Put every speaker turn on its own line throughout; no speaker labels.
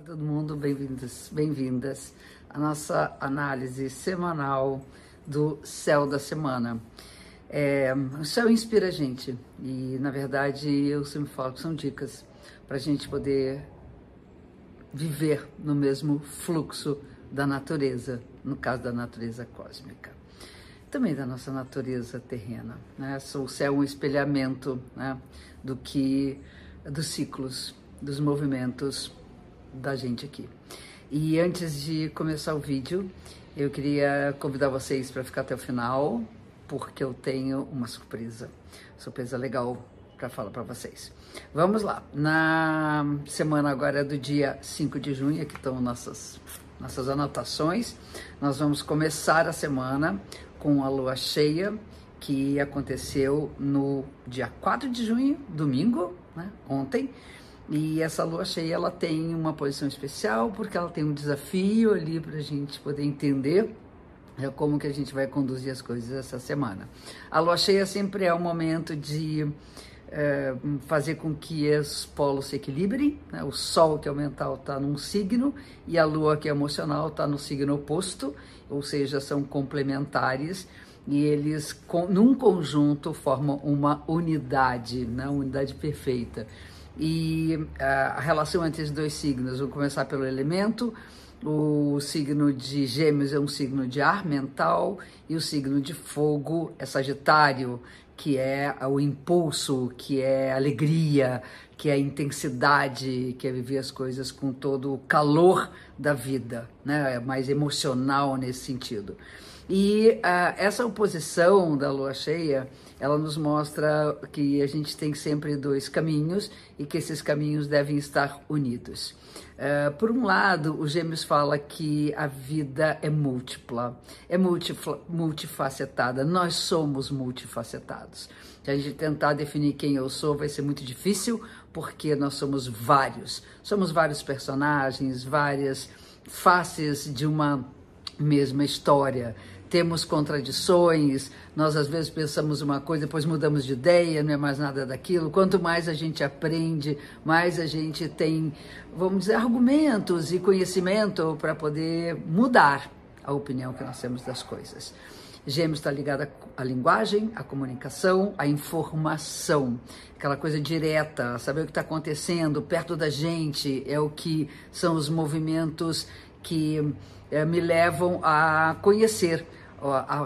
Olá, todo mundo, bem-vindos, bem-vindas à nossa análise semanal do céu da semana. É, o céu inspira a gente e, na verdade, eu sempre falo que são dicas para a gente poder viver no mesmo fluxo da natureza, no caso da natureza cósmica, também da nossa natureza terrena. Né? O céu é um espelhamento né, do que dos ciclos, dos movimentos da gente aqui. E antes de começar o vídeo, eu queria convidar vocês para ficar até o final, porque eu tenho uma surpresa, surpresa legal para falar para vocês. Vamos lá. Na semana agora do dia 5 de junho, aqui estão nossas nossas anotações. Nós vamos começar a semana com a lua cheia que aconteceu no dia 4 de junho, domingo, né, ontem, e essa lua cheia ela tem uma posição especial porque ela tem um desafio ali para a gente poder entender é, como que a gente vai conduzir as coisas essa semana. A lua cheia sempre é um momento de é, fazer com que os polos se equilibrem. Né? O Sol, que é o mental, está num signo e a Lua, que é emocional, está no signo oposto, ou seja, são complementares e eles, com, num conjunto, formam uma unidade, né? uma unidade perfeita e a relação entre os dois signos. Vou começar pelo elemento. O signo de Gêmeos é um signo de ar mental e o signo de fogo é Sagitário, que é o impulso, que é alegria, que é intensidade, que é viver as coisas com todo o calor da vida, né? É mais emocional nesse sentido. E uh, essa oposição da lua cheia, ela nos mostra que a gente tem sempre dois caminhos e que esses caminhos devem estar unidos. Uh, por um lado, o Gêmeos fala que a vida é múltipla, é multifacetada, nós somos multifacetados. Se a gente tentar definir quem eu sou, vai ser muito difícil, porque nós somos vários. Somos vários personagens, várias faces de uma mesma história temos contradições, nós às vezes pensamos uma coisa, depois mudamos de ideia, não é mais nada daquilo. Quanto mais a gente aprende, mais a gente tem, vamos dizer, argumentos e conhecimento para poder mudar a opinião que nós temos das coisas. Gêmeos está ligado à linguagem, à comunicação, à informação, aquela coisa direta, saber o que está acontecendo perto da gente, é o que são os movimentos que é, me levam a conhecer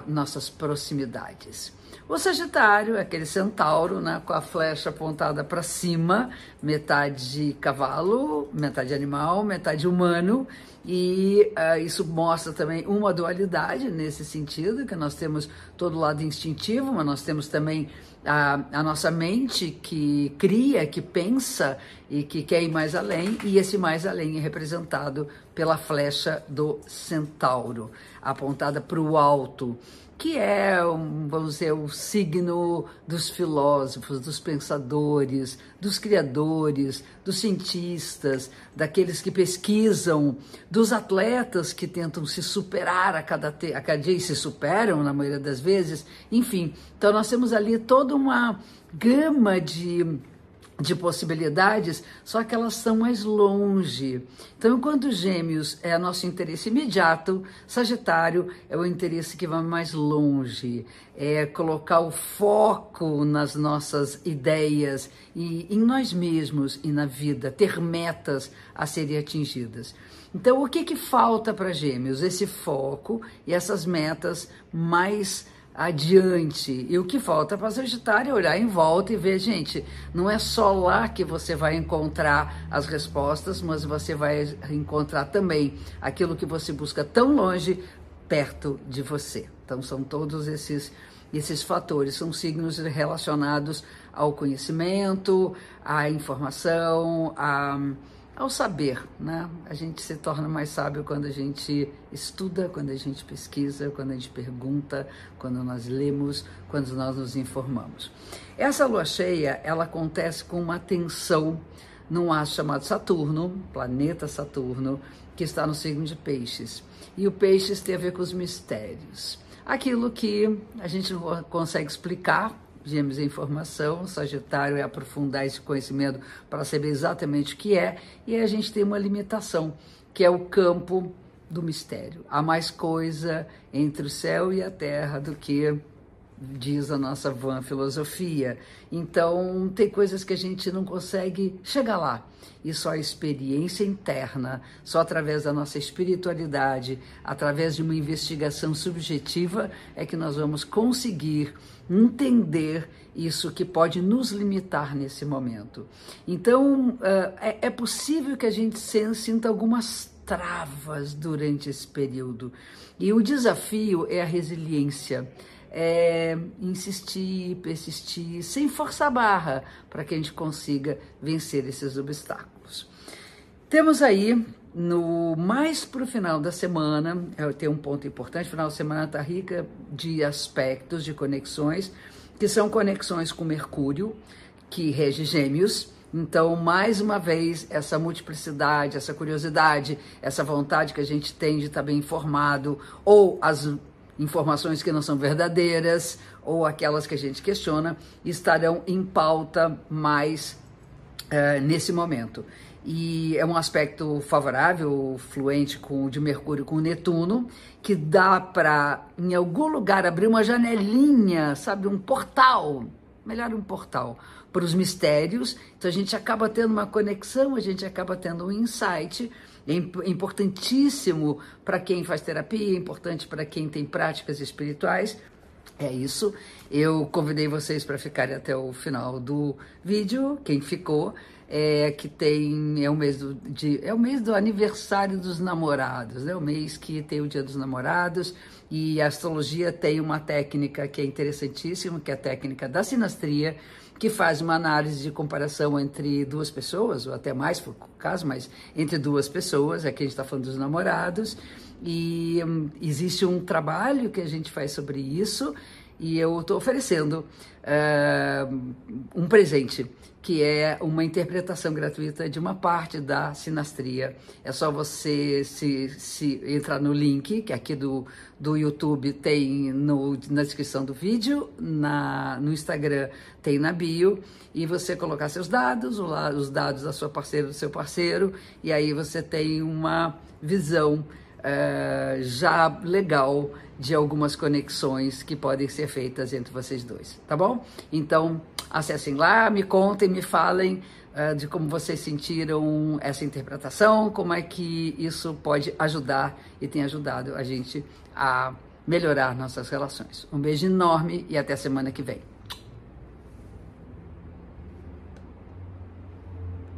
nossas proximidades. O Sagitário é aquele centauro, né, com a flecha apontada para cima, metade cavalo, metade animal, metade humano, e uh, isso mostra também uma dualidade nesse sentido, que nós temos todo o lado instintivo, mas nós temos também a, a nossa mente que cria, que pensa e que quer ir mais além, e esse mais além é representado pela flecha do centauro, apontada para o alto que é, vamos dizer, o signo dos filósofos, dos pensadores, dos criadores, dos cientistas, daqueles que pesquisam, dos atletas que tentam se superar a cada, a cada dia e se superam na maioria das vezes. Enfim, então nós temos ali toda uma gama de de possibilidades, só que elas estão mais longe. Então, enquanto Gêmeos é nosso interesse imediato, Sagitário é o interesse que vai mais longe, é colocar o foco nas nossas ideias e em nós mesmos e na vida, ter metas a serem atingidas. Então, o que que falta para Gêmeos? Esse foco e essas metas mais adiante. E o que falta para Sagitário é olhar em volta e ver, gente, não é só lá que você vai encontrar as respostas, mas você vai encontrar também aquilo que você busca tão longe perto de você. Então são todos esses esses fatores, são signos relacionados ao conhecimento, à informação, a ao saber, né? A gente se torna mais sábio quando a gente estuda, quando a gente pesquisa, quando a gente pergunta, quando nós lemos, quando nós nos informamos. Essa lua cheia, ela acontece com uma tensão num astro chamado Saturno, planeta Saturno, que está no signo de Peixes. E o Peixes tem a ver com os mistérios. Aquilo que a gente não consegue explicar Gêmeos é informação, Sagitário é aprofundar esse conhecimento para saber exatamente o que é, e a gente tem uma limitação, que é o campo do mistério. Há mais coisa entre o céu e a terra do que diz a nossa van filosofia. Então, tem coisas que a gente não consegue chegar lá. E só a experiência interna, só através da nossa espiritualidade, através de uma investigação subjetiva, é que nós vamos conseguir entender isso que pode nos limitar nesse momento. Então, é, é possível que a gente sinta algumas travas durante esse período. E o desafio é a resiliência é, insistir, persistir, sem forçar a barra, para que a gente consiga vencer esses obstáculos. Temos aí, no mais para o final da semana, tem um ponto importante, final da semana está rica de aspectos, de conexões, que são conexões com Mercúrio, que rege gêmeos, então, mais uma vez, essa multiplicidade, essa curiosidade, essa vontade que a gente tem de estar bem informado, ou as informações que não são verdadeiras ou aquelas que a gente questiona estarão em pauta mais uh, nesse momento. E é um aspecto favorável, fluente com de Mercúrio com Netuno, que dá para, em algum lugar, abrir uma janelinha, sabe, um portal, melhor um portal, para os mistérios. Então a gente acaba tendo uma conexão, a gente acaba tendo um insight é importantíssimo para quem faz terapia, é importante para quem tem práticas espirituais. É isso. Eu convidei vocês para ficarem até o final do vídeo. Quem ficou é que tem é o mês do de, é o mês do aniversário dos namorados, né? O mês que tem o Dia dos Namorados e a astrologia tem uma técnica que é interessantíssima, que é a técnica da sinastria que faz uma análise de comparação entre duas pessoas, ou até mais, por caso, mas entre duas pessoas, aqui a gente está falando dos namorados, e hum, existe um trabalho que a gente faz sobre isso, e eu estou oferecendo uh, um presente que é uma interpretação gratuita de uma parte da sinastria. É só você se, se entrar no link, que aqui do, do YouTube tem no, na descrição do vídeo, na, no Instagram tem na bio, e você colocar seus dados, os dados da sua parceira, do seu parceiro, e aí você tem uma visão uh, já legal de algumas conexões que podem ser feitas entre vocês dois, tá bom? Então, acessem lá, me contem, me falem uh, de como vocês sentiram essa interpretação, como é que isso pode ajudar e tem ajudado a gente a melhorar nossas relações. Um beijo enorme e até semana que vem.